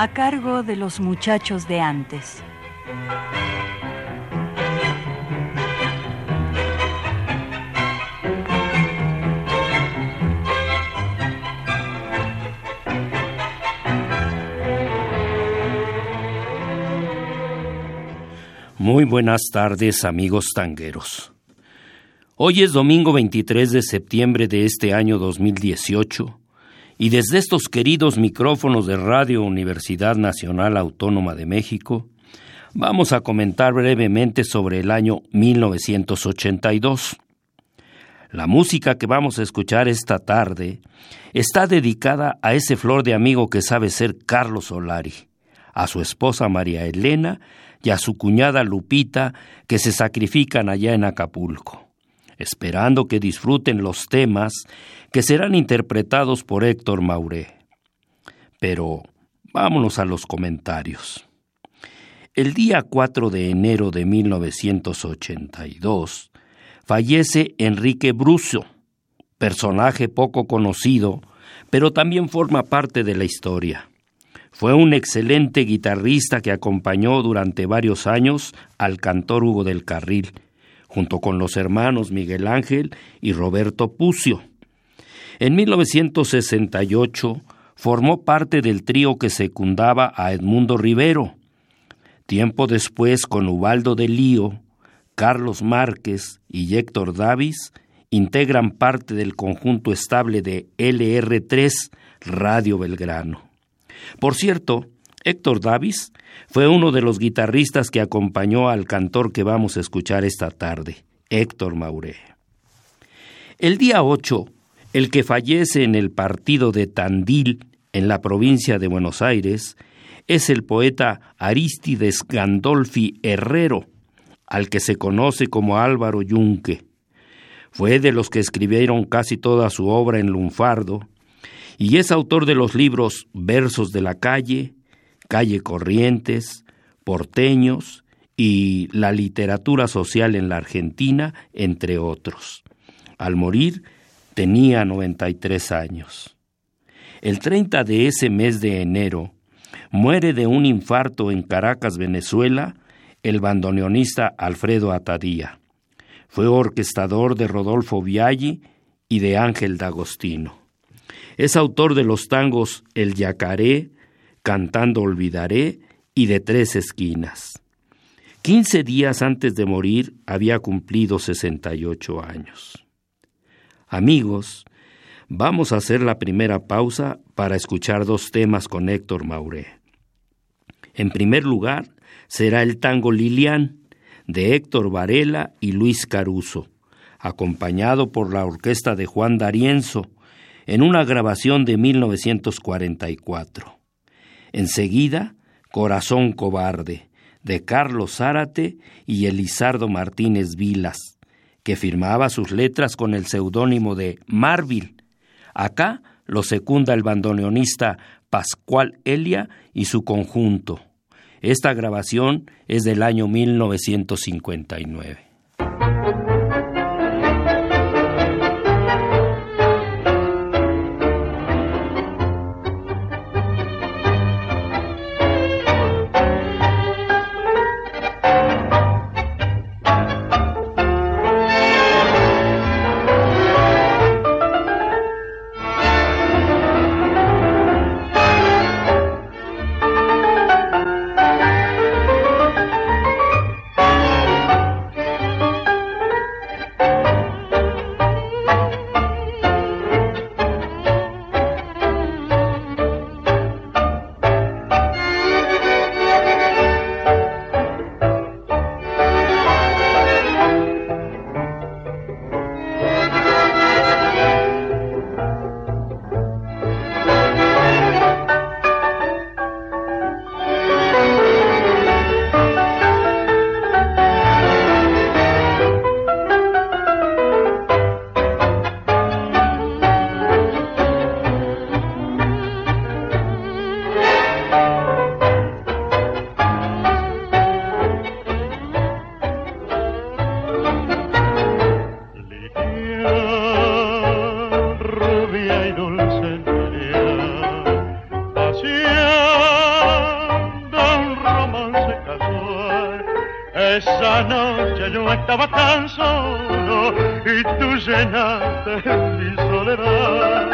A cargo de los muchachos de antes. Muy buenas tardes amigos tangueros. Hoy es domingo 23 de septiembre de este año 2018 y desde estos queridos micrófonos de Radio Universidad Nacional Autónoma de México, vamos a comentar brevemente sobre el año 1982. La música que vamos a escuchar esta tarde está dedicada a ese flor de amigo que sabe ser Carlos Solari, a su esposa María Elena y a su cuñada Lupita que se sacrifican allá en Acapulco esperando que disfruten los temas que serán interpretados por Héctor Mauré. Pero vámonos a los comentarios. El día 4 de enero de 1982 fallece Enrique Brucio, personaje poco conocido, pero también forma parte de la historia. Fue un excelente guitarrista que acompañó durante varios años al cantor Hugo del Carril, junto con los hermanos Miguel Ángel y Roberto Pucio. En 1968 formó parte del trío que secundaba a Edmundo Rivero. Tiempo después, con Ubaldo de Lío, Carlos Márquez y Héctor Davis, integran parte del conjunto estable de LR3 Radio Belgrano. Por cierto, Héctor Davis fue uno de los guitarristas que acompañó al cantor que vamos a escuchar esta tarde, Héctor Mauré. El día 8, el que fallece en el partido de Tandil, en la provincia de Buenos Aires, es el poeta Aristides Gandolfi Herrero, al que se conoce como Álvaro Yunque. Fue de los que escribieron casi toda su obra en lunfardo, y es autor de los libros Versos de la calle, Calle Corrientes, Porteños y la literatura social en la Argentina, entre otros. Al morir tenía 93 años. El 30 de ese mes de enero muere de un infarto en Caracas, Venezuela, el bandoneonista Alfredo Atadía. Fue orquestador de Rodolfo Viaggi y de Ángel D'Agostino. Es autor de los tangos El Yacaré, Cantando Olvidaré y de Tres Esquinas. Quince días antes de morir había cumplido 68 años. Amigos, vamos a hacer la primera pausa para escuchar dos temas con Héctor Mauré. En primer lugar, será el tango Lilian de Héctor Varela y Luis Caruso, acompañado por la orquesta de Juan D'Arienzo, en una grabación de 1944. Enseguida, Corazón Cobarde, de Carlos Zárate y Elizardo Martínez Vilas, que firmaba sus letras con el seudónimo de Marvil. Acá lo secunda el bandoneonista Pascual Elia y su conjunto. Esta grabación es del año 1959. Y tú llenaste mi soledad.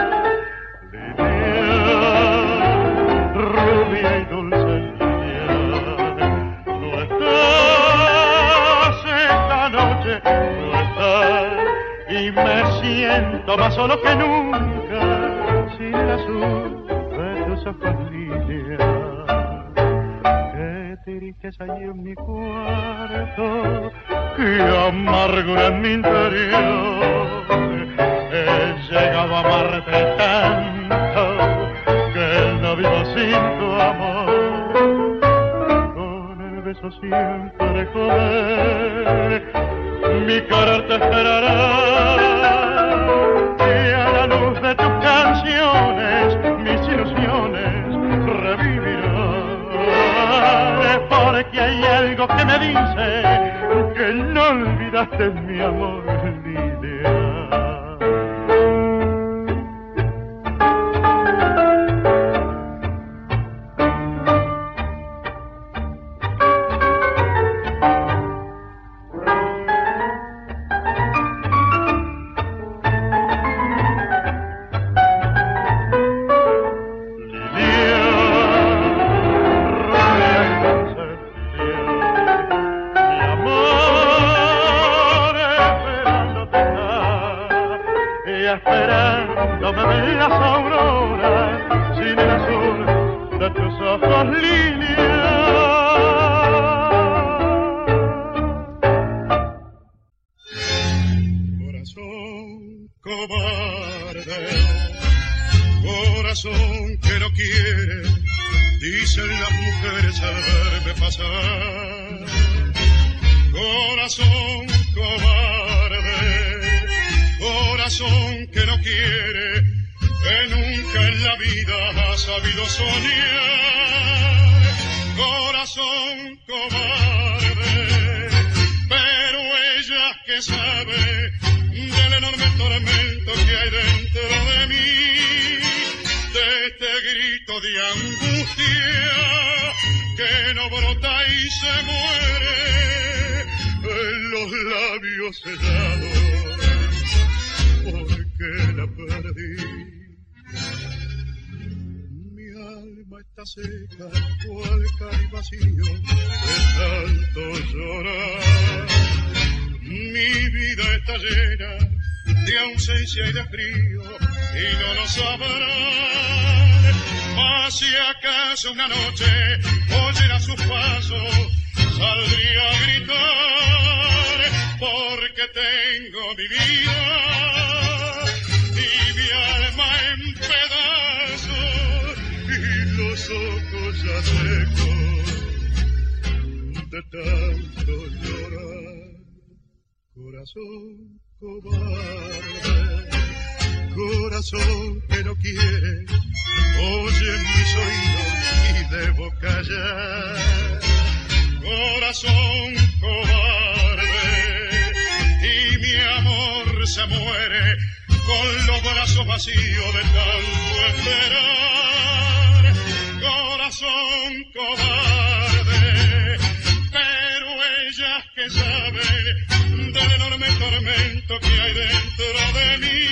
Lidia, rubia y dulce Lidia, no estás esta noche, no estás y me siento más solo que nunca y esperándome de las auroras sin el azul de tus ojos líneas. Corazón cobarde, corazón que no quiere, dicen las mujeres al pasar. Corazón cobarde, corazón quiere, que nunca en la vida ha sabido soñar. Corazón cobarde, pero ella que sabe del enorme tormento que hay dentro de mí, de este grito de angustia que no brota y se muere en los labios helados seca, cual y vacío de tanto llorar. Mi vida está llena de ausencia y de frío y no lo sabrán. Mas si acaso una noche oyera sus pasos, saldría a gritar porque tengo mi vida de tanto llorar. Corazón cobarde, corazón que no quiere, oye mis oídos y debo callar. Corazón cobarde, y mi amor se muere con los brazos vacíos de tanto esperar corazón cobarde, pero ellas que saben del enorme tormento que hay dentro de mí,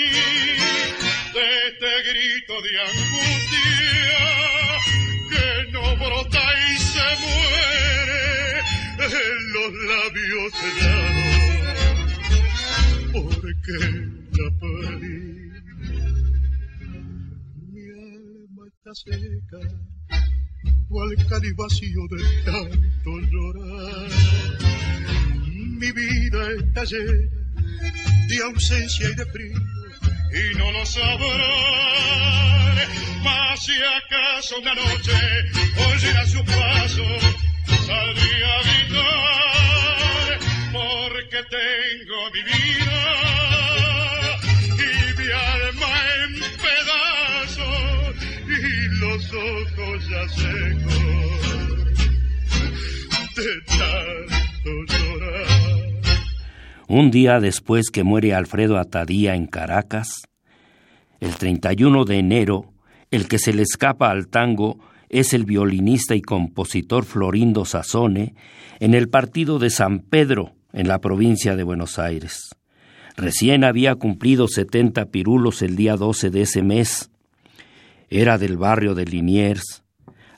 de este grito de angustia que no brota y se muere en los labios sellados, porque la perdí. Mi alma está seca cual vacío de tanto llorar. Mi vida está llena de ausencia y de frío y no lo sabrán. Mas si acaso una noche oyera su paso, saldría a gritar porque tengo mi vida Un día después que muere Alfredo Atadía en Caracas, el 31 de enero, el que se le escapa al tango es el violinista y compositor Florindo Sassone en el partido de San Pedro, en la provincia de Buenos Aires. Recién había cumplido 70 pirulos el día 12 de ese mes. Era del barrio de Liniers.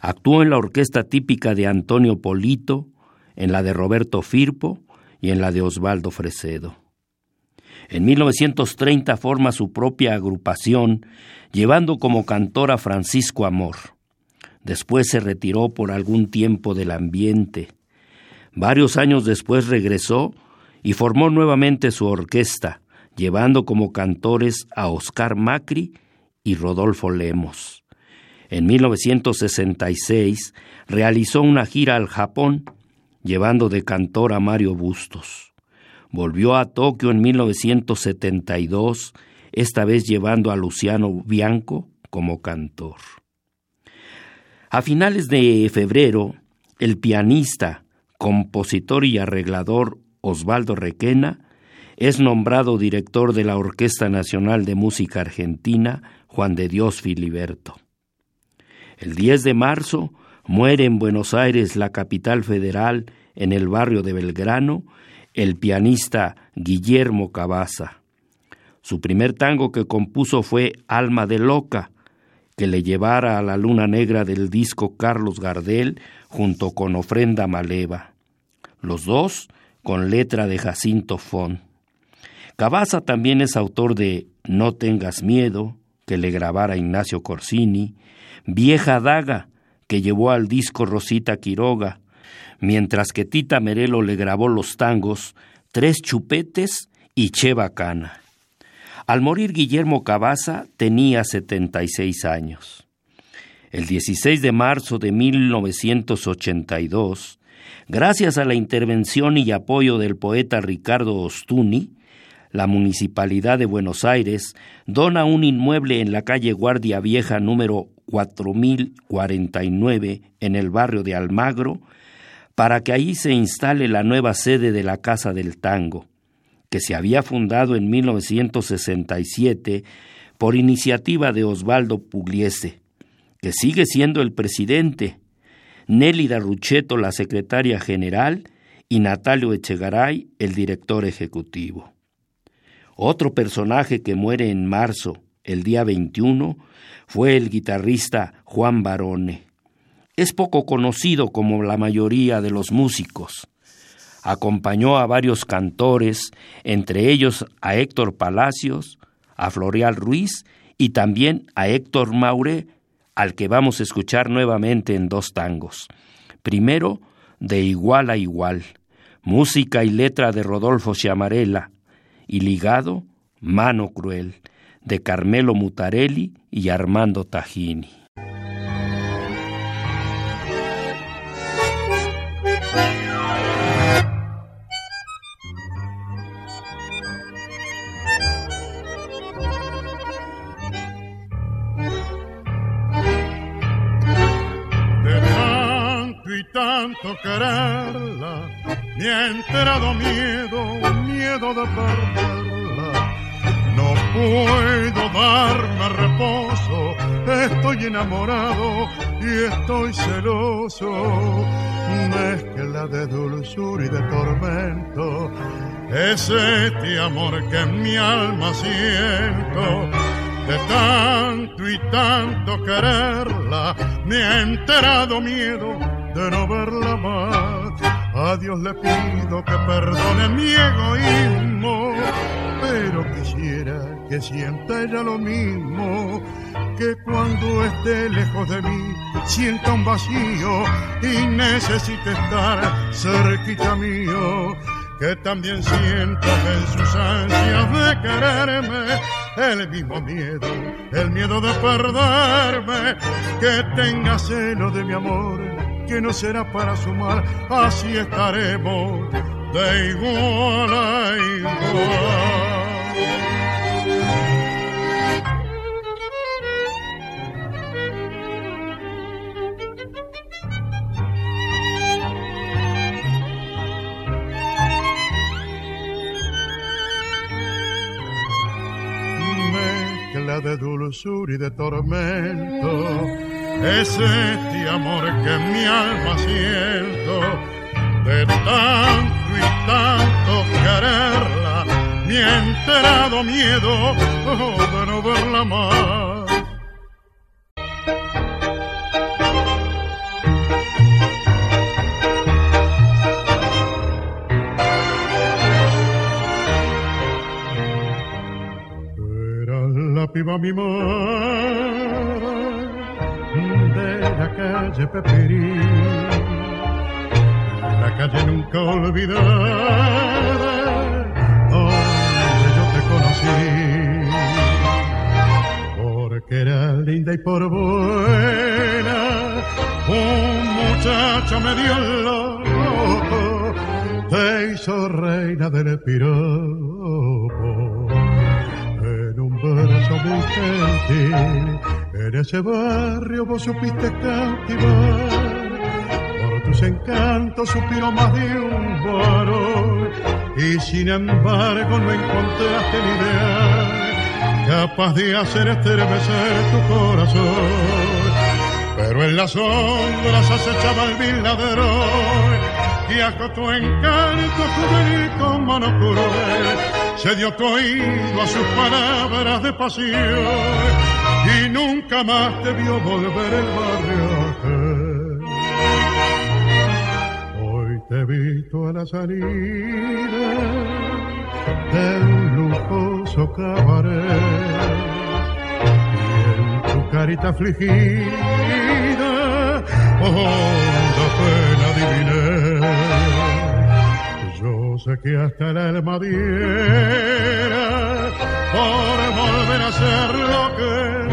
Actuó en la orquesta típica de Antonio Polito, en la de Roberto Firpo y en la de Osvaldo Fresedo. En 1930 forma su propia agrupación, llevando como cantor a Francisco Amor. Después se retiró por algún tiempo del ambiente. Varios años después regresó y formó nuevamente su orquesta, llevando como cantores a Oscar Macri y Rodolfo Lemos. En 1966 realizó una gira al Japón, llevando de cantor a Mario Bustos. Volvió a Tokio en 1972, esta vez llevando a Luciano Bianco como cantor. A finales de febrero, el pianista, compositor y arreglador Osvaldo Requena es nombrado director de la Orquesta Nacional de Música Argentina Juan de Dios Filiberto. El 10 de marzo muere en Buenos Aires, la capital federal, en el barrio de Belgrano, el pianista Guillermo Cabaza. Su primer tango que compuso fue Alma de Loca, que le llevara a la luna negra del disco Carlos Gardel junto con Ofrenda Maleva. Los dos con letra de Jacinto Font. Cabaza también es autor de No tengas miedo, que le grabara Ignacio Corsini, Vieja Daga, que llevó al disco Rosita Quiroga, mientras que Tita Merelo le grabó los tangos Tres Chupetes y Che Bacana. Al morir Guillermo Cabaza tenía 76 años. El 16 de marzo de 1982, gracias a la intervención y apoyo del poeta Ricardo Ostuni, la Municipalidad de Buenos Aires dona un inmueble en la calle Guardia Vieja número 4049 en el barrio de Almagro para que allí se instale la nueva sede de la Casa del Tango, que se había fundado en 1967 por iniciativa de Osvaldo Pugliese, que sigue siendo el presidente, Nélida Rucheto la secretaria general y Natalio Echegaray el director ejecutivo. Otro personaje que muere en marzo, el día 21, fue el guitarrista Juan Barone. Es poco conocido como la mayoría de los músicos. Acompañó a varios cantores, entre ellos a Héctor Palacios, a Floreal Ruiz y también a Héctor Maure, al que vamos a escuchar nuevamente en dos tangos. Primero, de igual a igual, música y letra de Rodolfo Chiamarella, y ligado Mano Cruel, de Carmelo Mutarelli y Armando Tajini. tanto quererla, me ha enterado miedo, miedo de perderla. No puedo darme reposo, estoy enamorado y estoy celoso. Mezcla de dulzura y de tormento, es este amor que en mi alma siento de tanto y tanto quererla, me ha enterado miedo de no verla más. A Dios le pido que perdone mi egoísmo, pero quisiera que sienta ella lo mismo, que cuando esté lejos de mí sienta un vacío y necesite estar cerquita mío que también siento en sus ansias de quererme el mismo miedo, el miedo de perderme, que tenga celo de mi amor, que no será para sumar, así estaremos de igual a igual. de dulzura y de tormento. Es este amor que mi alma siento de tanto y tanto quererla, mi enterado miedo de no verla más. Era la piba mi madre la calle Pepirí, la calle nunca olvidada donde yo te conocí, porque era linda y por buena, un muchacho medio loco te hizo reina del piropo. En un verso muy gentil en ese barrio vos supiste cautivar, por tus encantos suspiró más de un varón, y sin embargo no encontraste ni ideal capaz de hacer estremecer tu corazón. Pero en las sombras acechaba el vil ladrón, y acotó encanto juvenil con mano cruel, se dio tu oído a sus palabras de pasión y nunca más te vio volver el barrio Hoy te he visto a la salida de un lujoso cabaret y en tu carita afligida honda pena adiviné. Yo sé que hasta el alma diera por volver a ser lo que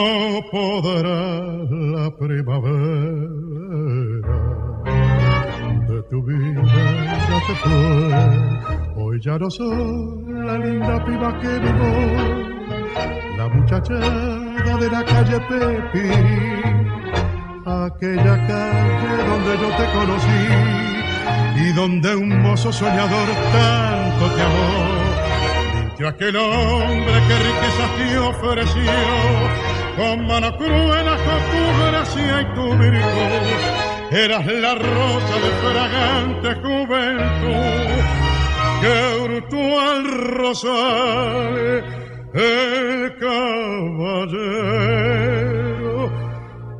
no podrá la primavera. De tu vida ya se fue. Hoy ya no soy la linda piba que vivo, la muchachada de la calle Pepi, aquella calle donde yo te conocí. Y donde un mozo soñador tanto te amó. Limpio aquel hombre que riquezas te ofreció con mano cruel con tu gracia y tu virtud. Eras la rosa de fragante juventud que hurtó al rosal el caballero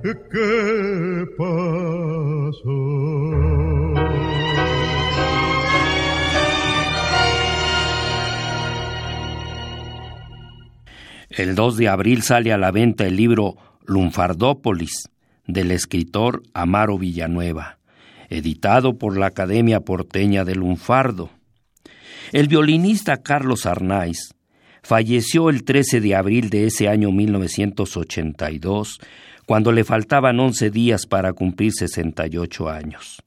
que pasó. El 2 de abril sale a la venta el libro Lunfardópolis del escritor Amaro Villanueva, editado por la Academia Porteña de Lunfardo. El violinista Carlos Arnaiz falleció el 13 de abril de ese año 1982, cuando le faltaban 11 días para cumplir 68 años.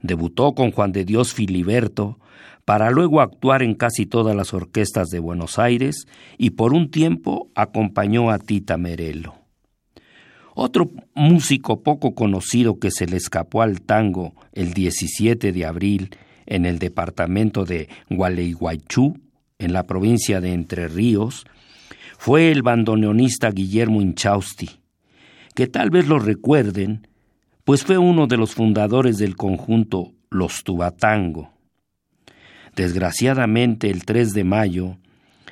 Debutó con Juan de Dios Filiberto, para luego actuar en casi todas las orquestas de Buenos Aires y por un tiempo acompañó a Tita Merelo. Otro músico poco conocido que se le escapó al tango el 17 de abril en el departamento de Gualeguaychú, en la provincia de Entre Ríos, fue el bandoneonista Guillermo Inchausti, que tal vez lo recuerden, pues fue uno de los fundadores del conjunto Los Tubatango. Desgraciadamente, el 3 de mayo,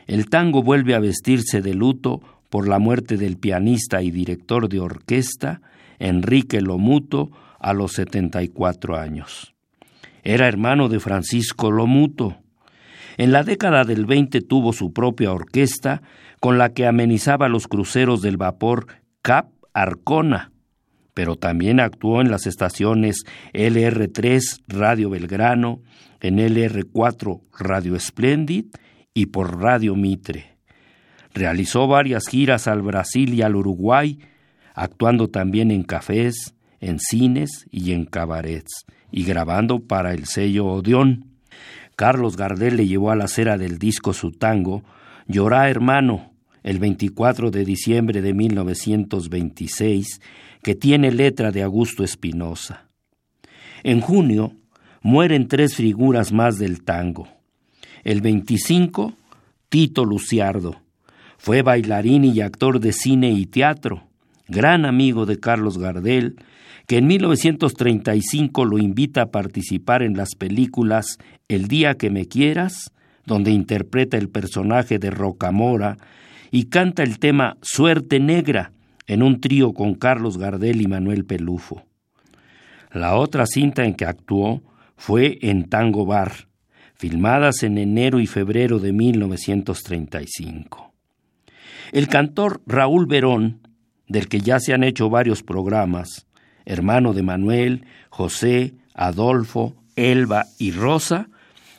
el tango vuelve a vestirse de luto por la muerte del pianista y director de orquesta Enrique Lomuto a los 74 años. Era hermano de Francisco Lomuto. En la década del 20 tuvo su propia orquesta con la que amenizaba los cruceros del vapor Cap Arcona, pero también actuó en las estaciones LR3 Radio Belgrano, en LR4 Radio Splendid y por Radio Mitre. Realizó varias giras al Brasil y al Uruguay, actuando también en cafés, en cines y en cabarets, y grabando para el sello Odeón. Carlos Gardel le llevó a la cera del disco su tango, Llorá hermano, el 24 de diciembre de 1926, que tiene letra de Augusto Espinosa. En junio mueren tres figuras más del tango. El 25, Tito Luciardo. Fue bailarín y actor de cine y teatro. gran amigo de Carlos Gardel, que en 1935 lo invita a participar en las películas El día que me quieras, donde interpreta el personaje de Rocamora, y canta el tema Suerte Negra en un trío con Carlos Gardel y Manuel Pelufo. La otra cinta en que actuó fue en Tango Bar, filmadas en enero y febrero de 1935. El cantor Raúl Verón, del que ya se han hecho varios programas, hermano de Manuel, José, Adolfo, Elba y Rosa,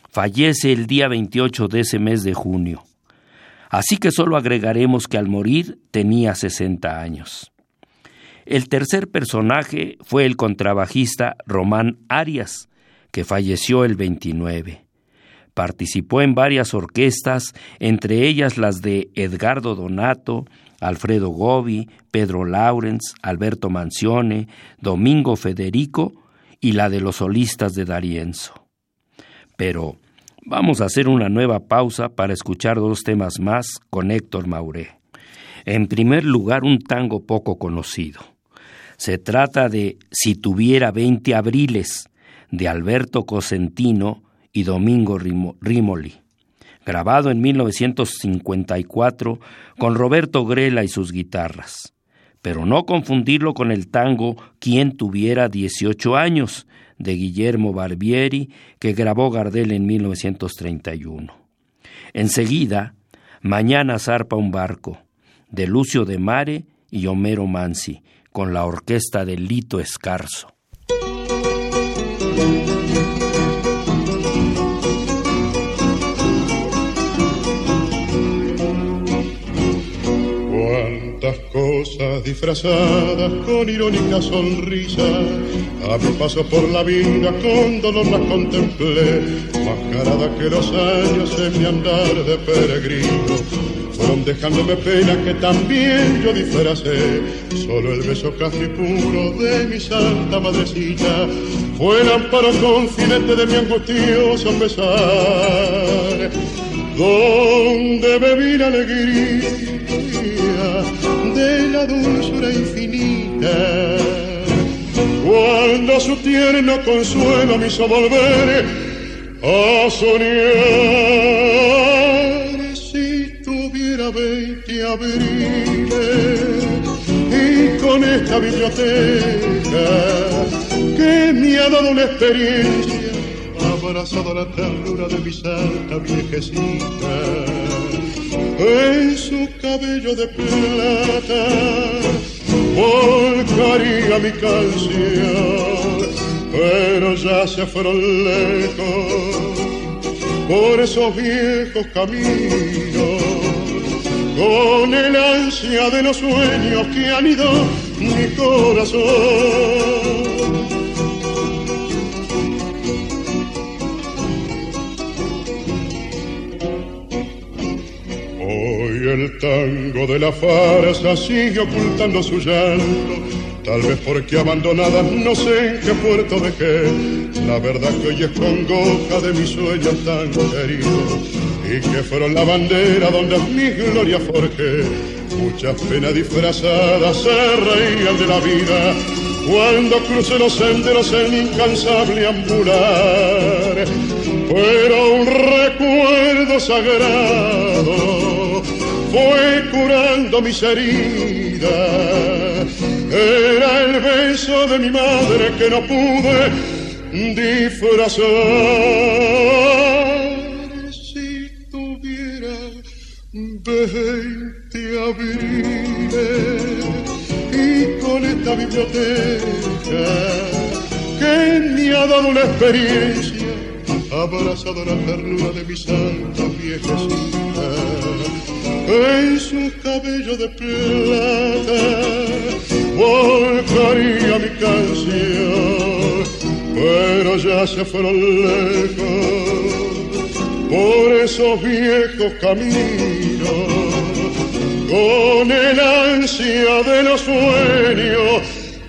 fallece el día 28 de ese mes de junio. Así que solo agregaremos que al morir tenía 60 años. El tercer personaje fue el contrabajista Román Arias, que falleció el 29. Participó en varias orquestas, entre ellas las de Edgardo Donato, Alfredo Gobi, Pedro Laurens, Alberto Mancione, Domingo Federico y la de los solistas de Darienzo. Pero vamos a hacer una nueva pausa para escuchar dos temas más con Héctor Mauré. En primer lugar, un tango poco conocido. Se trata de Si tuviera veinte abriles, de Alberto Cosentino y Domingo Rimoli grabado en 1954 con Roberto Grela y sus guitarras. Pero no confundirlo con el tango Quien tuviera 18 años de Guillermo Barbieri que grabó Gardel en 1931. Enseguida, Mañana zarpa un barco de Lucio de Mare y Homero Mansi con la orquesta de Lito Escarzo. Disfrazadas con irónica sonrisa. A mi paso por la vida con dolor las contemplé, mascarada que los años en mi andar de peregrino fueron dejándome pena que también yo disfracé. Solo el beso casi puro de mi santa madrecita fue el amparo confidente de mi angustioso pesar. Donde bebí la alegría dulzura infinita. Cuando su tierno consuelo me hizo a soñar, si tuviera veinte abriles y con esta biblioteca que me ha dado una experiencia, abrazado la ternura de mi santa viejecita en su cabello de plata volcaría mi canción, pero ya se fueron lejos por esos viejos caminos, con el ansia de los sueños que han ido mi corazón el tango de la farsa sigue ocultando su llanto. Tal vez porque abandonada no sé en qué puerto dejé. La verdad que hoy es congoja de mis sueños tan queridos. Y que fueron la bandera donde mi gloria forjé. Muchas penas disfrazadas se reían de la vida. Cuando crucé los senderos en incansable ambular. Pero un recuerdo sagrado fue curando mis heridas. Era el beso de mi madre que no pude disfrazar. Si tuviera veinte abriles y con esta biblioteca que me ha dado una experiencia, abrazado la ternura de mi santa viejecita en su cabello de plata volcaría mi canción, pero ya se fueron lejos por esos viejos caminos, con el ansia de los sueños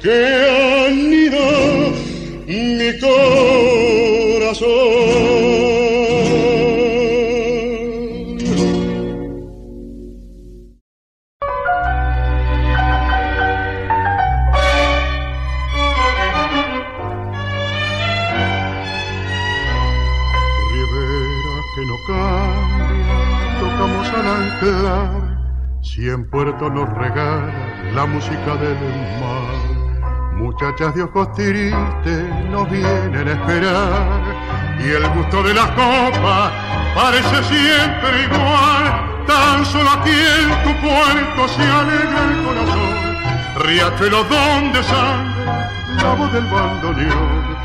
que han ido mi corazón. Si en Puerto nos regala la música del mar. Muchachas de ojos tristes nos vienen a esperar y el gusto de las copas parece siempre igual. Tan solo aquí en tu puerto se alegra el corazón. Riachuelo donde sangre la voz del bandoneón.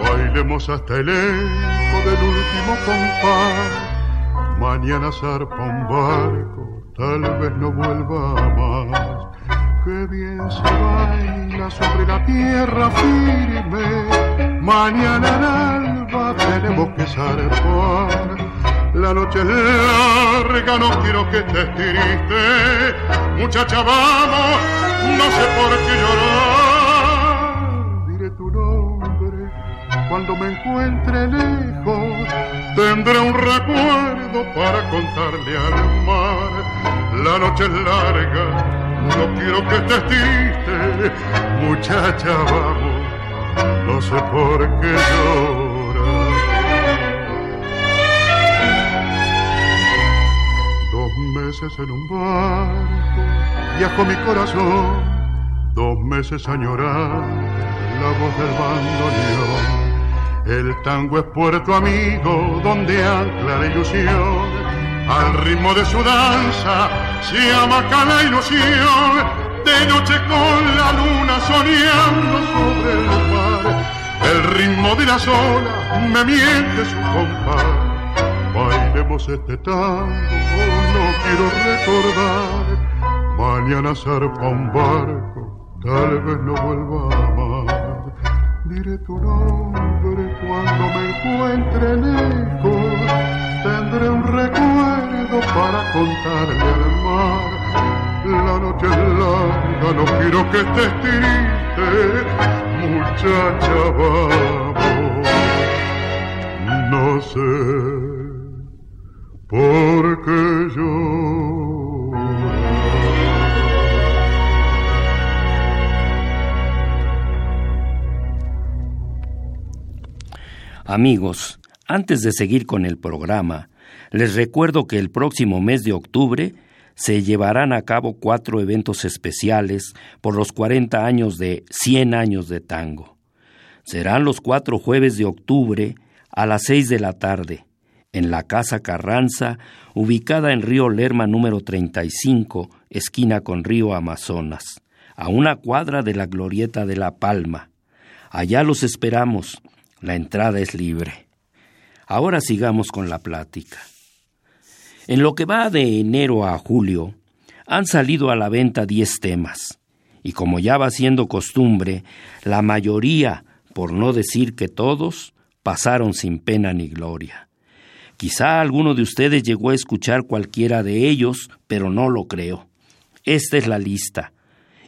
Bailemos hasta el eco del último compás. Mañana zarpa un barco, tal vez no vuelva más. Qué bien se baila sobre la tierra firme. Mañana en alba tenemos que zarpar. La noche es larga, no quiero que estés triste. Muchacha, vamos, no sé por qué llorar. Cuando me encuentre lejos. Tendré un recuerdo para contarle al mar. La noche es larga, no quiero que estés triste. Muchacha, vamos, no sé por qué. Dos meses en un barco, viajó mi corazón, dos meses a llorar la voz del bandoneón. El tango es puerto amigo donde ancla la ilusión. Al ritmo de su danza se amaca la ilusión. De noche con la luna soñando sobre el mar. El ritmo de las olas me miente su compás. Bailemos este tango, no quiero recordar. Mañana zarpa un barco, tal vez no vuelva más. Diré tu nombre cuando me encuentre lejos. Tendré un recuerdo para contarle al mar. La noche es larga, no quiero que estés triste. Muchacha, vamos. No sé por qué llorar. Amigos, antes de seguir con el programa, les recuerdo que el próximo mes de octubre se llevarán a cabo cuatro eventos especiales por los 40 años de 100 años de tango. Serán los cuatro jueves de octubre a las 6 de la tarde en la Casa Carranza, ubicada en Río Lerma número 35, esquina con Río Amazonas, a una cuadra de la Glorieta de La Palma. Allá los esperamos. La entrada es libre. Ahora sigamos con la plática. En lo que va de enero a julio, han salido a la venta diez temas, y como ya va siendo costumbre, la mayoría, por no decir que todos, pasaron sin pena ni gloria. Quizá alguno de ustedes llegó a escuchar cualquiera de ellos, pero no lo creo. Esta es la lista.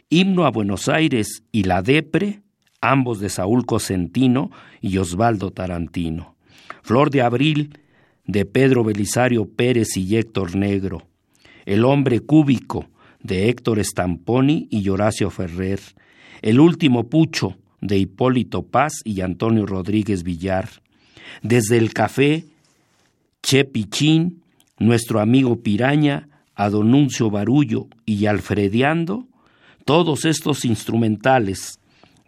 Himno a Buenos Aires y La Depre, ambos de Saúl Cosentino y Osvaldo Tarantino. Flor de Abril, de Pedro Belisario Pérez y Héctor Negro. El hombre cúbico, de Héctor Stamponi y Horacio Ferrer. El último pucho, de Hipólito Paz y Antonio Rodríguez Villar. Desde el café, Che Pichín, nuestro amigo Piraña, Adonuncio Barullo y Alfredeando, todos estos instrumentales,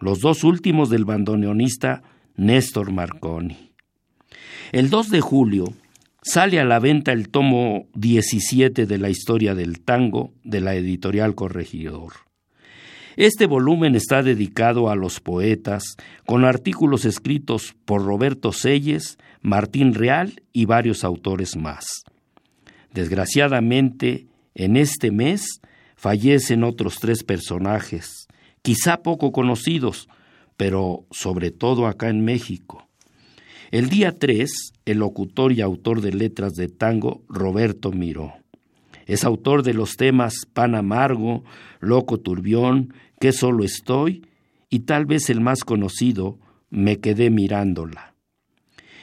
los dos últimos del bandoneonista Néstor Marconi. El 2 de julio sale a la venta el tomo 17 de la historia del tango de la editorial Corregidor. Este volumen está dedicado a los poetas, con artículos escritos por Roberto Selles, Martín Real y varios autores más. Desgraciadamente, en este mes fallecen otros tres personajes, quizá poco conocidos, pero sobre todo acá en México. El día 3, el locutor y autor de letras de tango Roberto Miró. Es autor de los temas Pan Amargo, Loco Turbión, Que solo estoy y tal vez el más conocido, Me quedé mirándola.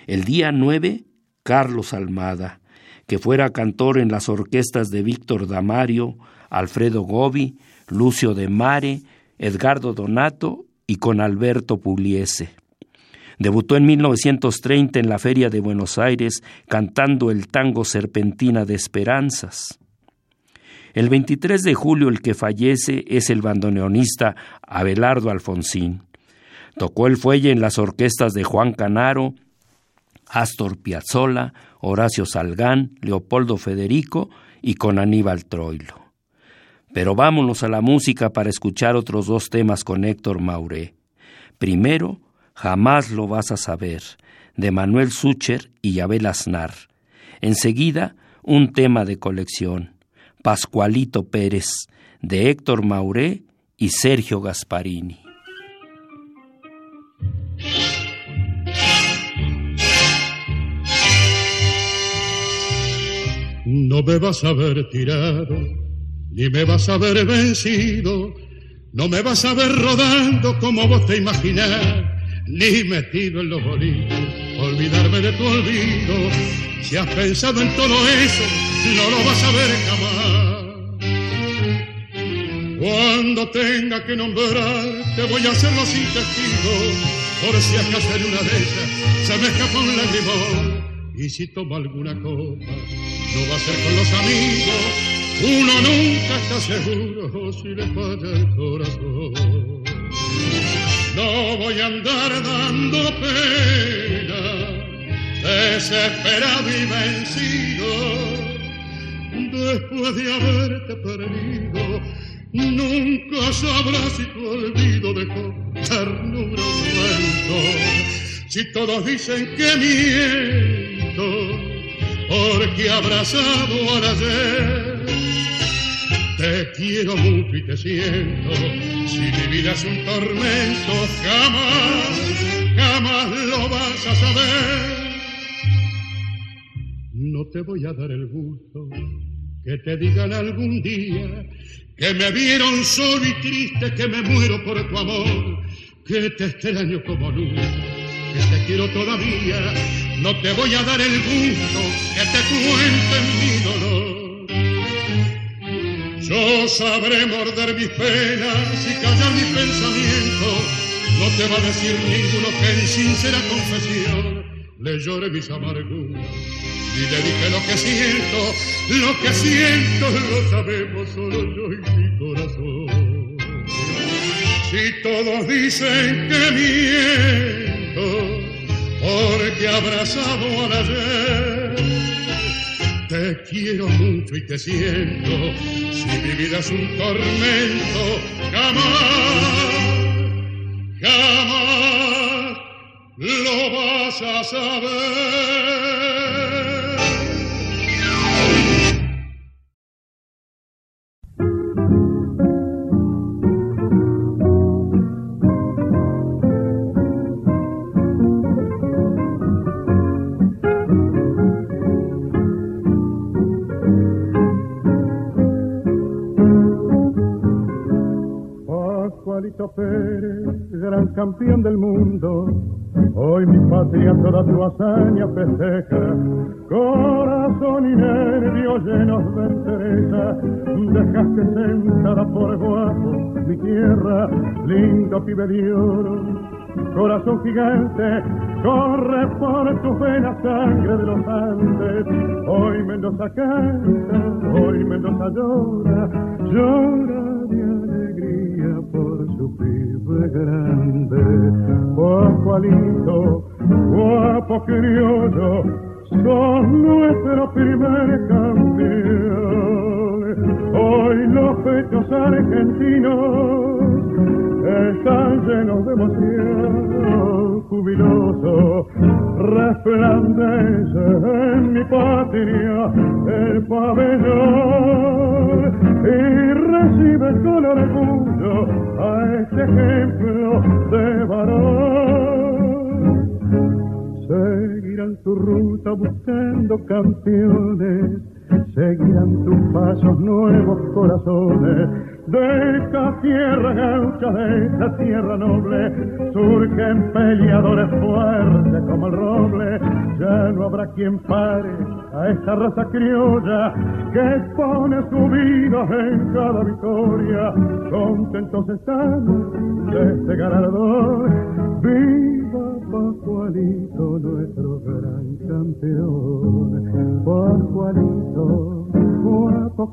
El día 9, Carlos Almada, que fuera cantor en las orquestas de Víctor Damario, Alfredo Gobi, Lucio de Mare, Edgardo Donato y con Alberto Pugliese. Debutó en 1930 en la Feria de Buenos Aires cantando el tango Serpentina de Esperanzas. El 23 de julio el que fallece es el bandoneonista Abelardo Alfonsín. Tocó el fuelle en las orquestas de Juan Canaro, Astor Piazzolla, Horacio Salgán, Leopoldo Federico y con Aníbal Troilo. Pero vámonos a la música para escuchar otros dos temas con Héctor Mauré. Primero, Jamás lo vas a saber, de Manuel Sucher y Abel Aznar. Enseguida, un tema de colección, Pascualito Pérez, de Héctor Mauré y Sergio Gasparini. No me vas a ver tirado, ni me vas a ver vencido, no me vas a ver rodando como vos te imaginás, ni metido en los bolitos, olvidarme de tu olvido. Si has pensado en todo eso, no lo vas a ver jamás. Cuando tenga que nombrar, te voy a hacerlo sin testigo, por si acaso en una de ellas se me escapa un lagrimón. Y si tomo alguna copa, no va a ser con los amigos. Uno nunca está seguro si le falla el corazón. No voy a andar dando pena, desesperado y vencido. Después de haberte perdido, nunca sabrás si tu olvido dejó ternura o Si todos dicen que miento, porque abrazado al ayer te quiero mucho y te siento. Si mi vida es un tormento, jamás, jamás lo vas a saber. No te voy a dar el gusto que te digan algún día que me vieron solo y triste, que me muero por tu amor, que te extraño como nunca, que te quiero todavía no te voy a dar el gusto que te cuente mi dolor. Yo sabré morder mis penas y callar mis pensamientos. No te va a decir ninguno que en sincera confesión le llore mis amarguras. Y le dije lo que siento, lo que siento lo sabemos solo yo y mi corazón. Si todos dicen que miento, porque abrazado al ayer te quiero mucho y te siento. Si mi vida es un tormento, jamás, jamás lo vas a saber. Campeón del mundo. Hoy mi patria toda tu hazaña festeja, corazón y nervios llenos de entereza, dejaste sentada por guapo mi tierra, lindo pibe de oro, corazón gigante, corre por tu venas sangre de los Andes, hoy Mendoza canta, hoy Mendoza llora, llora pibe grande, Pascualito, guapo criollo, son nuestro primer campeón. Hoy los pechos argentinos están llenos de emoción, jubiloso, resplandece en mi patria el pabellón y recibe con orgullo a este ejemplo de varón. Seguirán tu ruta buscando campeones, seguirán tus pasos nuevos corazones de esta tierra gaucha, de esta tierra noble, surgen peleadores fuertes como el roble. Ya no habrá quien pare a esta raza criolla que pone su vida en cada victoria. Contentos están de este ganador. Viva Pascualito, nuestro gran campeón. Pascualito, guapo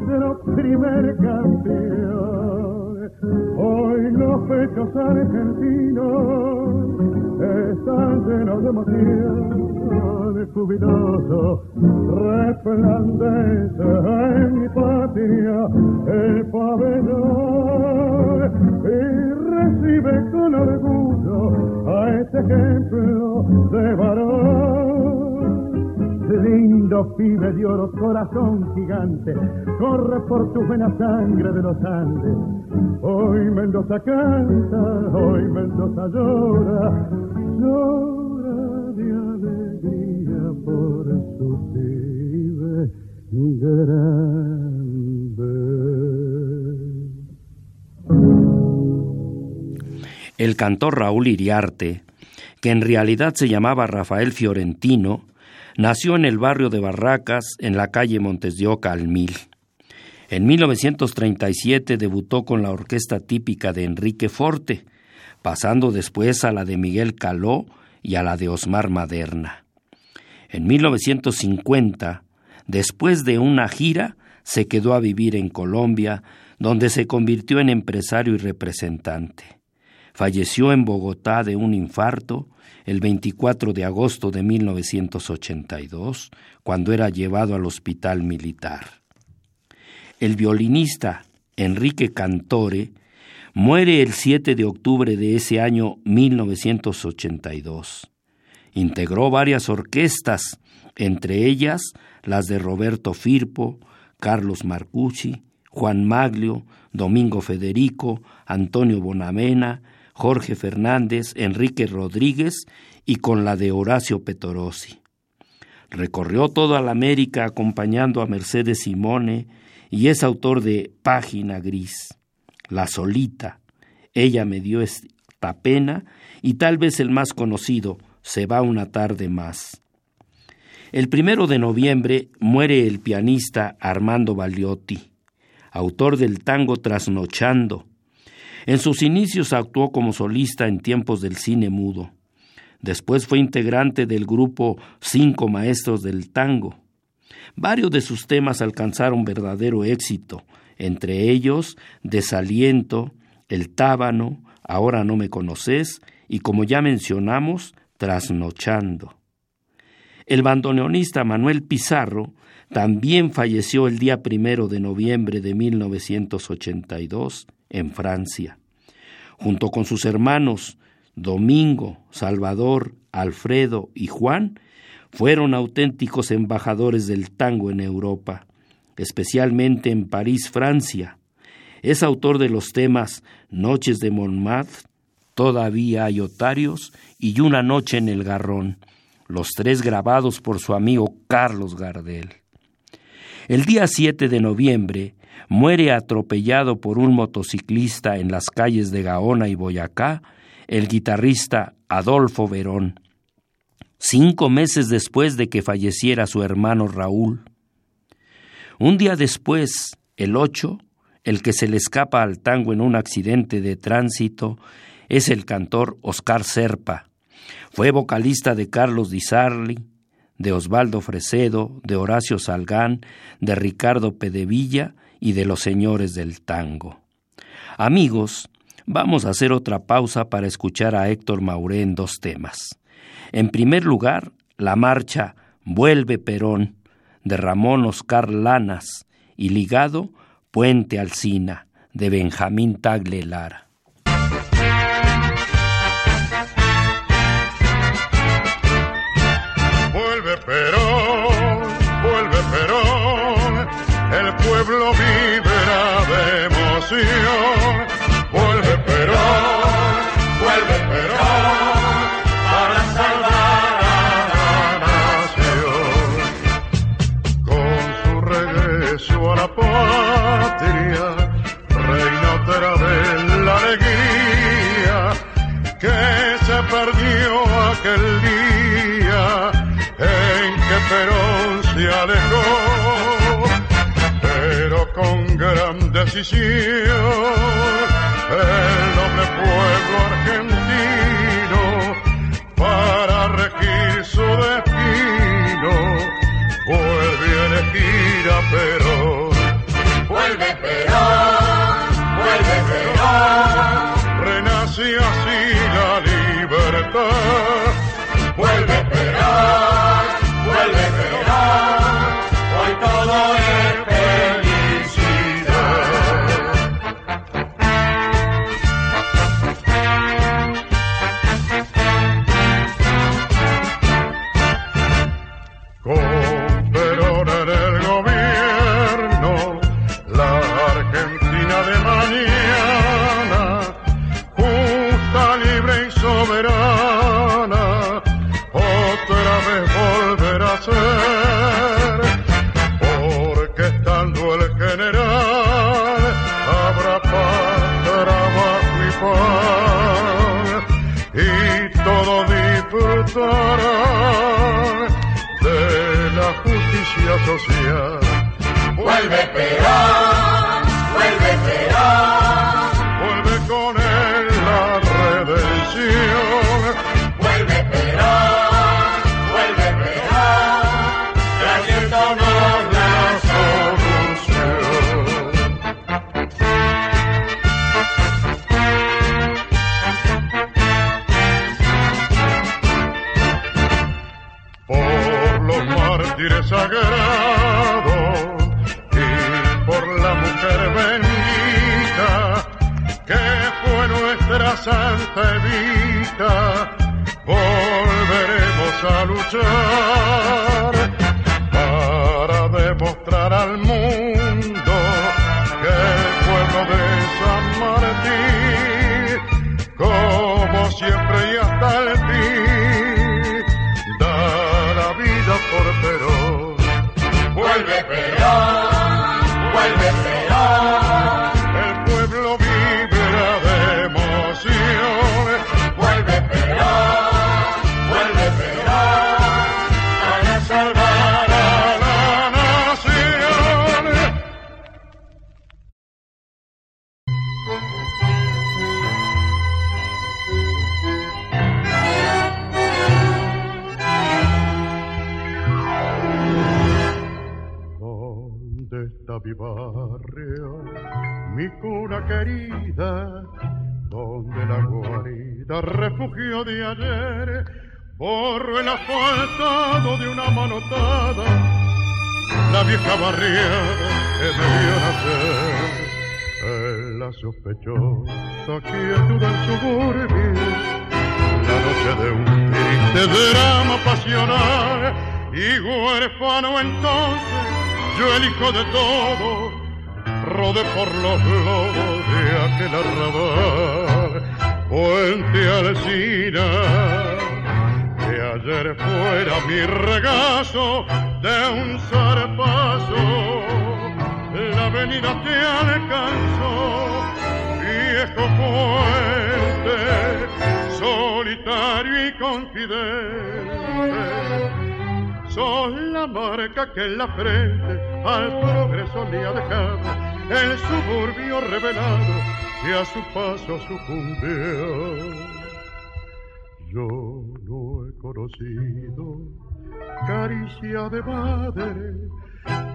nuestro primer campeón. Hoy los pechos argentinos están llenos de emoción, jubiloso, resplandece en mi patria el pabellón y recibe con orgullo a este ejemplo de varón lindo pibe de oro, corazón gigante, corre por tu buena sangre de los Andes. Hoy Mendoza canta, hoy Mendoza llora, llora de alegría por su pibe grande. El cantor Raúl Iriarte, que en realidad se llamaba Rafael Fiorentino, Nació en el barrio de Barracas, en la calle Montes de Oca al Mil. En 1937 debutó con la orquesta típica de Enrique Forte, pasando después a la de Miguel Caló y a la de Osmar Maderna. En 1950, después de una gira, se quedó a vivir en Colombia, donde se convirtió en empresario y representante. Falleció en Bogotá de un infarto el 24 de agosto de 1982, cuando era llevado al hospital militar. El violinista Enrique Cantore muere el 7 de octubre de ese año 1982. Integró varias orquestas, entre ellas las de Roberto Firpo, Carlos Marcucci, Juan Maglio, Domingo Federico, Antonio Bonamena, Jorge Fernández, Enrique Rodríguez y con la de Horacio Petorosi. Recorrió toda la América acompañando a Mercedes Simone y es autor de Página Gris, La Solita, Ella me dio esta pena y tal vez el más conocido, Se va una tarde más. El primero de noviembre muere el pianista Armando Baliotti, autor del tango Trasnochando, en sus inicios actuó como solista en tiempos del cine mudo. Después fue integrante del grupo Cinco Maestros del Tango. Varios de sus temas alcanzaron verdadero éxito, entre ellos Desaliento, El Tábano, Ahora no me conoces y, como ya mencionamos, Trasnochando. El bandoneonista Manuel Pizarro también falleció el día primero de noviembre de 1982 en Francia. Junto con sus hermanos Domingo, Salvador, Alfredo y Juan, fueron auténticos embajadores del tango en Europa, especialmente en París, Francia. Es autor de los temas Noches de Montmartre, Todavía hay otarios y Una noche en el garrón, los tres grabados por su amigo Carlos Gardel. El día 7 de noviembre muere atropellado por un motociclista en las calles de Gaona y Boyacá el guitarrista Adolfo Verón, cinco meses después de que falleciera su hermano Raúl. Un día después, el 8, el que se le escapa al tango en un accidente de tránsito es el cantor Oscar Serpa. Fue vocalista de Carlos Di Sarli, de Osvaldo Fresedo, de Horacio Salgán, de Ricardo Pedevilla y de los señores del tango. Amigos, vamos a hacer otra pausa para escuchar a Héctor Mauré en dos temas. En primer lugar, la marcha Vuelve Perón de Ramón Oscar Lanas y ligado Puente Alcina de Benjamín Tagle Lara. Se alejó, pero con gran decisión el noble pueblo argentino para regir su destino vuelve a elegir a Perón. Vuelve Perón, vuelve Perón, nace así la libertad. Querida, donde la guarida, refugio de ayer, borro el asfaltado de una manotada, la vieja barriada que vio nacer. La sospechosa quietud del suburbio, la noche de un triste drama pasional, y huérfano entonces yo el hijo de todo, rodé por los lobos de aquel arrabal, puente alcina, que ayer fuera mi regazo de un zarpazo, la avenida te alcanzó, viejo puente, solitario y confidente. Son la marca que en la frente al progreso le ha dejado el suburbio revelado que a su paso sucumbió. Yo no he conocido caricia de madre,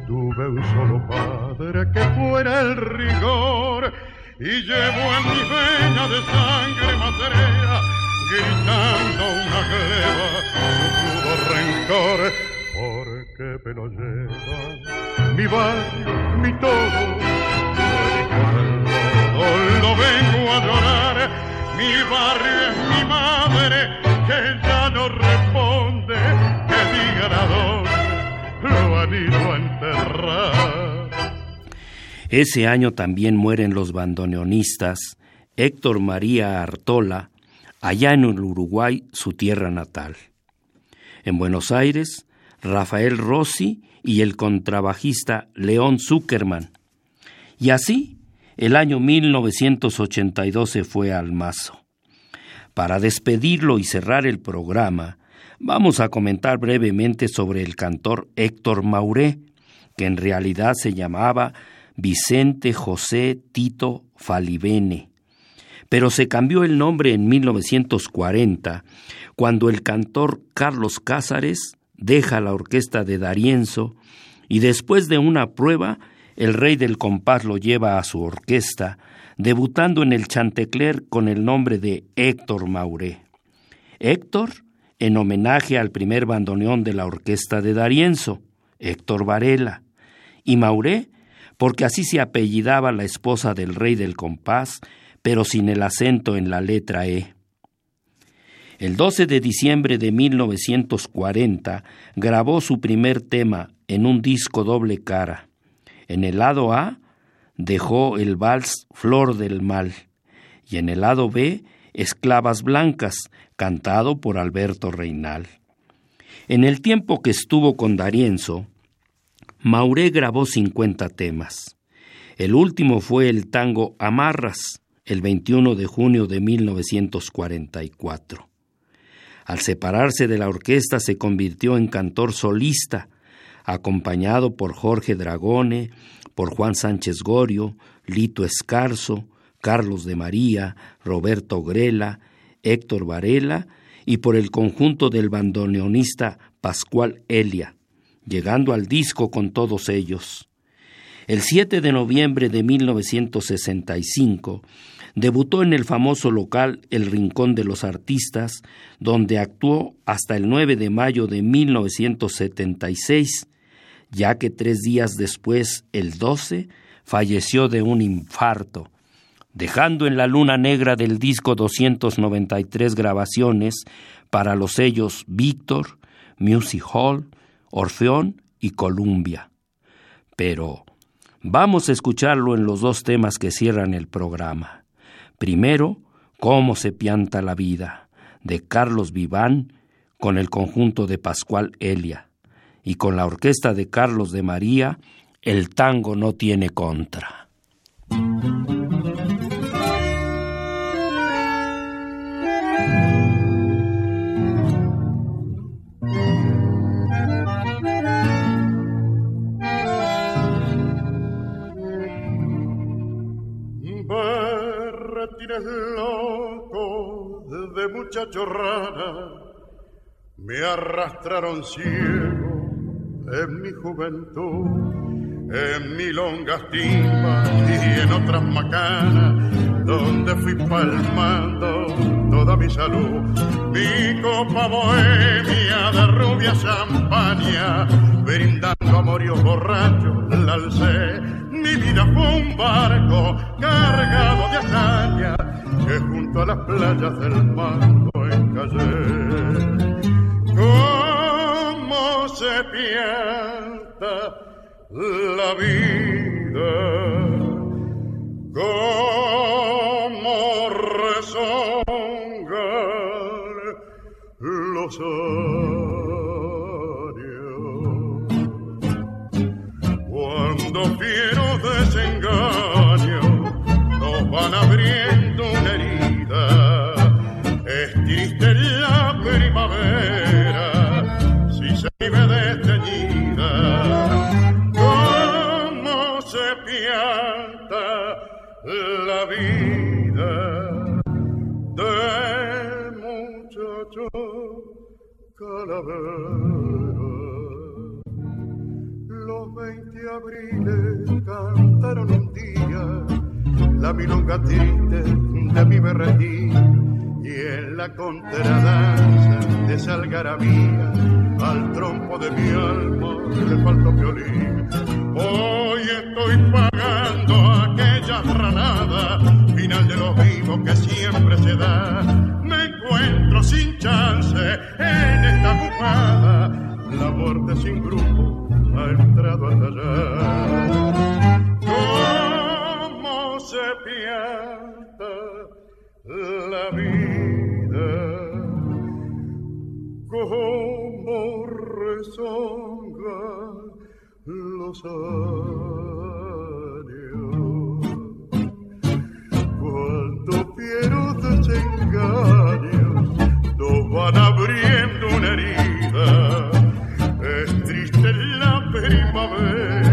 tuve un solo padre que fuera el rigor y llevo en mi vena de sangre materia gritando una gleba su crudo rencor porque me lo lleva mi barrio, mi todo. Todo lo vengo a llorar, mi barrio es mi madre, que ya no responde, que diga a dónde lo han ido a enterrar. Ese año también mueren los bandoneonistas Héctor María Artola, allá en el Uruguay, su tierra natal. En Buenos Aires, Rafael Rossi y el contrabajista León Zuckerman. Y así, el año 1982 se fue al mazo. Para despedirlo y cerrar el programa, vamos a comentar brevemente sobre el cantor Héctor Mauré, que en realidad se llamaba Vicente José Tito Falibene, pero se cambió el nombre en 1940, cuando el cantor Carlos Cázares deja la orquesta de Darienzo y después de una prueba, el rey del compás lo lleva a su orquesta, debutando en el Chantecler con el nombre de Héctor Mauré. Héctor, en homenaje al primer bandoneón de la orquesta de Darienzo, Héctor Varela, y Mauré, porque así se apellidaba la esposa del rey del compás, pero sin el acento en la letra E. El 12 de diciembre de 1940 grabó su primer tema en un disco doble cara. En el lado A dejó el vals Flor del Mal y en el lado B Esclavas Blancas, cantado por Alberto Reinal. En el tiempo que estuvo con Darienzo, Mauré grabó 50 temas. El último fue el tango Amarras, el 21 de junio de 1944. Al separarse de la orquesta se convirtió en cantor solista, acompañado por Jorge Dragone, por Juan Sánchez Gorio, Lito Escarzo, Carlos de María, Roberto Grela, Héctor Varela y por el conjunto del bandoneonista Pascual Elia, llegando al disco con todos ellos. El 7 de noviembre de 1965 Debutó en el famoso local El Rincón de los Artistas, donde actuó hasta el 9 de mayo de 1976, ya que tres días después, el 12, falleció de un infarto, dejando en la luna negra del disco 293 grabaciones para los sellos Víctor, Music Hall, Orfeón y Columbia. Pero vamos a escucharlo en los dos temas que cierran el programa. Primero, Cómo se pianta la vida, de Carlos Viván, con el conjunto de Pascual Elia, y con la orquesta de Carlos de María, El tango no tiene contra. Tienes loco de muchacho rara, me arrastraron ciego en mi juventud, en mi longas timbas y en otras macanas, donde fui palmando toda mi salud, mi copa bohemia de rubia champaña, brindando amorios borrachos, la alcé mi vida fue un barco cargado de hazaña que junto a las playas del mando encallé. ¿Cómo se piensa la vida? ¿Cómo rezongan los años? La vida de muchacho calavera. Los veinte abriles cantaron un día la milonga triste de mi berretín y en la contradanza de salgarabía al trompo de mi alma le faltó violín. Hoy estoy pagando aquella ranada, final de los vivos que siempre se da. Me encuentro sin chance en esta bufada, la muerte sin grupo ha entrado hasta allá se pianta la vida como rezonga los años. Cuando quiero desengaños nos van abriendo una herida. Es triste la primavera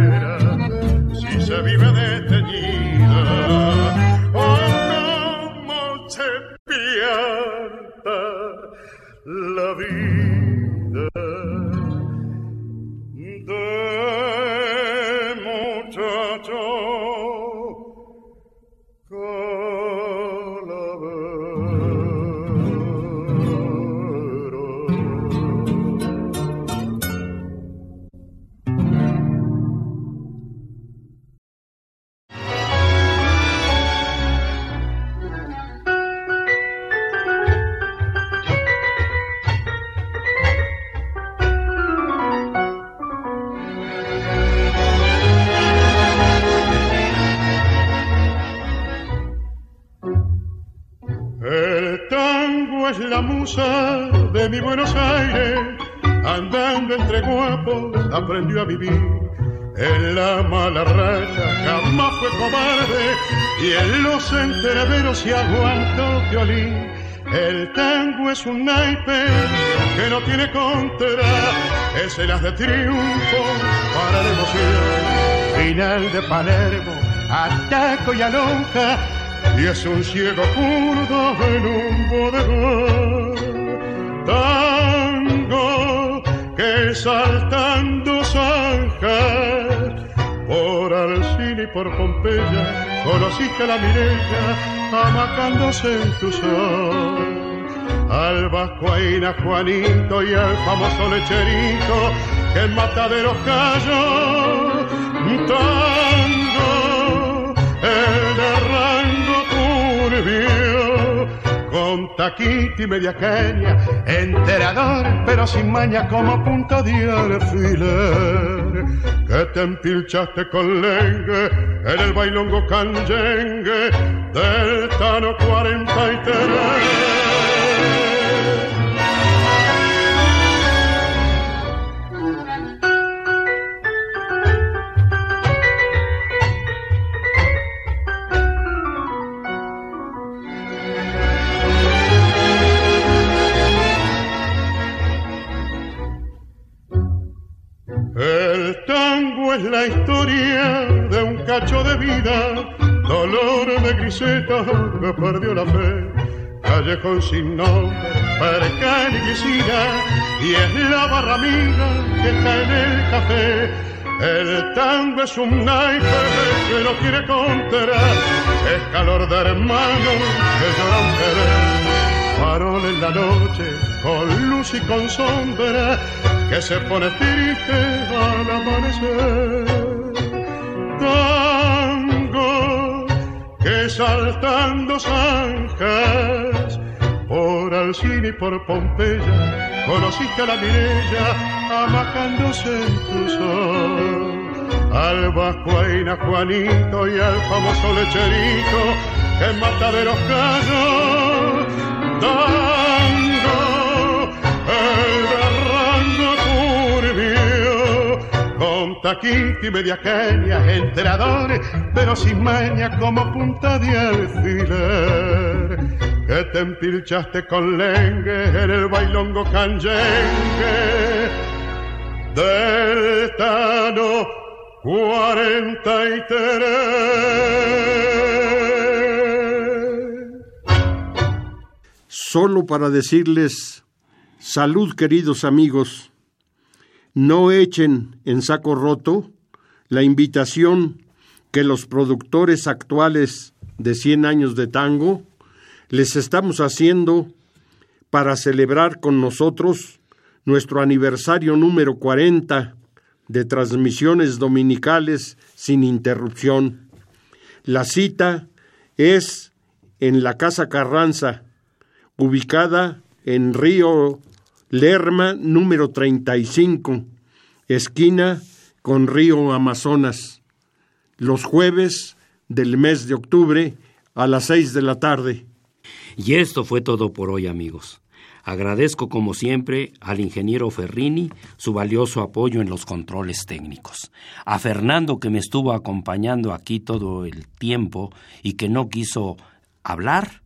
la vida de mi Buenos Aires, andando entre guapos aprendió a vivir. En la mala racha jamás fue cobarde y en los entreveros se aguantó violín. El tango es un naipe que no tiene contra, es el as de triunfo para la emoción. Final de Palermo, ataco y alonja, y es un ciego curdo en un bodegón. Tango que saltando zanjas por Alcina y por Pompeya conociste a la Mireya amacándose en tu sol. Al Vascuaina Juanito y al famoso lecherito que en mataderos cayó. Tango, el de con taquito y media caña, enterador pero sin maña como punta de alfiler. Que te empilchaste con lengue en el bailongo canyengue del Tano 43. Es la historia de un cacho de vida, dolor de griseta que perdió la fe, callejón sin nombre, perca y es la barra amiga que está en el café. El tango es un naipe que no quiere contra, es calor de hermano que lloran querer farol en la noche, con luz y con sombra, que se pone triste al amanecer. Tango que saltando zanjas, por Alcina y por Pompeya, conociste a la Mirella, amacándose en tu sol. Al Vascuaina Juanito y al famoso lecherito, que en mataderos cayó tango, el rango turbio, con media caña, enteradores, pero sin maña como punta de alfiler. Que te empilchaste con lengue en el bailongo canyengue del Tano 43. Solo para decirles, salud queridos amigos, no echen en saco roto la invitación que los productores actuales de 100 años de tango les estamos haciendo para celebrar con nosotros nuestro aniversario número 40 de transmisiones dominicales sin interrupción. La cita es en la Casa Carranza, ubicada en Río Lerma número 35, esquina con Río Amazonas, los jueves del mes de octubre a las seis de la tarde. Y esto fue todo por hoy, amigos. Agradezco como siempre al ingeniero Ferrini su valioso apoyo en los controles técnicos. A Fernando que me estuvo acompañando aquí todo el tiempo y que no quiso hablar,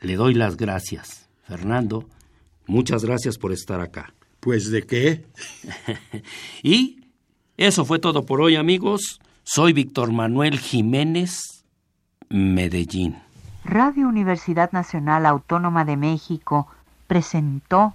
le doy las gracias. Fernando, muchas gracias por estar acá. Pues de qué? y eso fue todo por hoy, amigos. Soy Víctor Manuel Jiménez, Medellín. Radio Universidad Nacional Autónoma de México presentó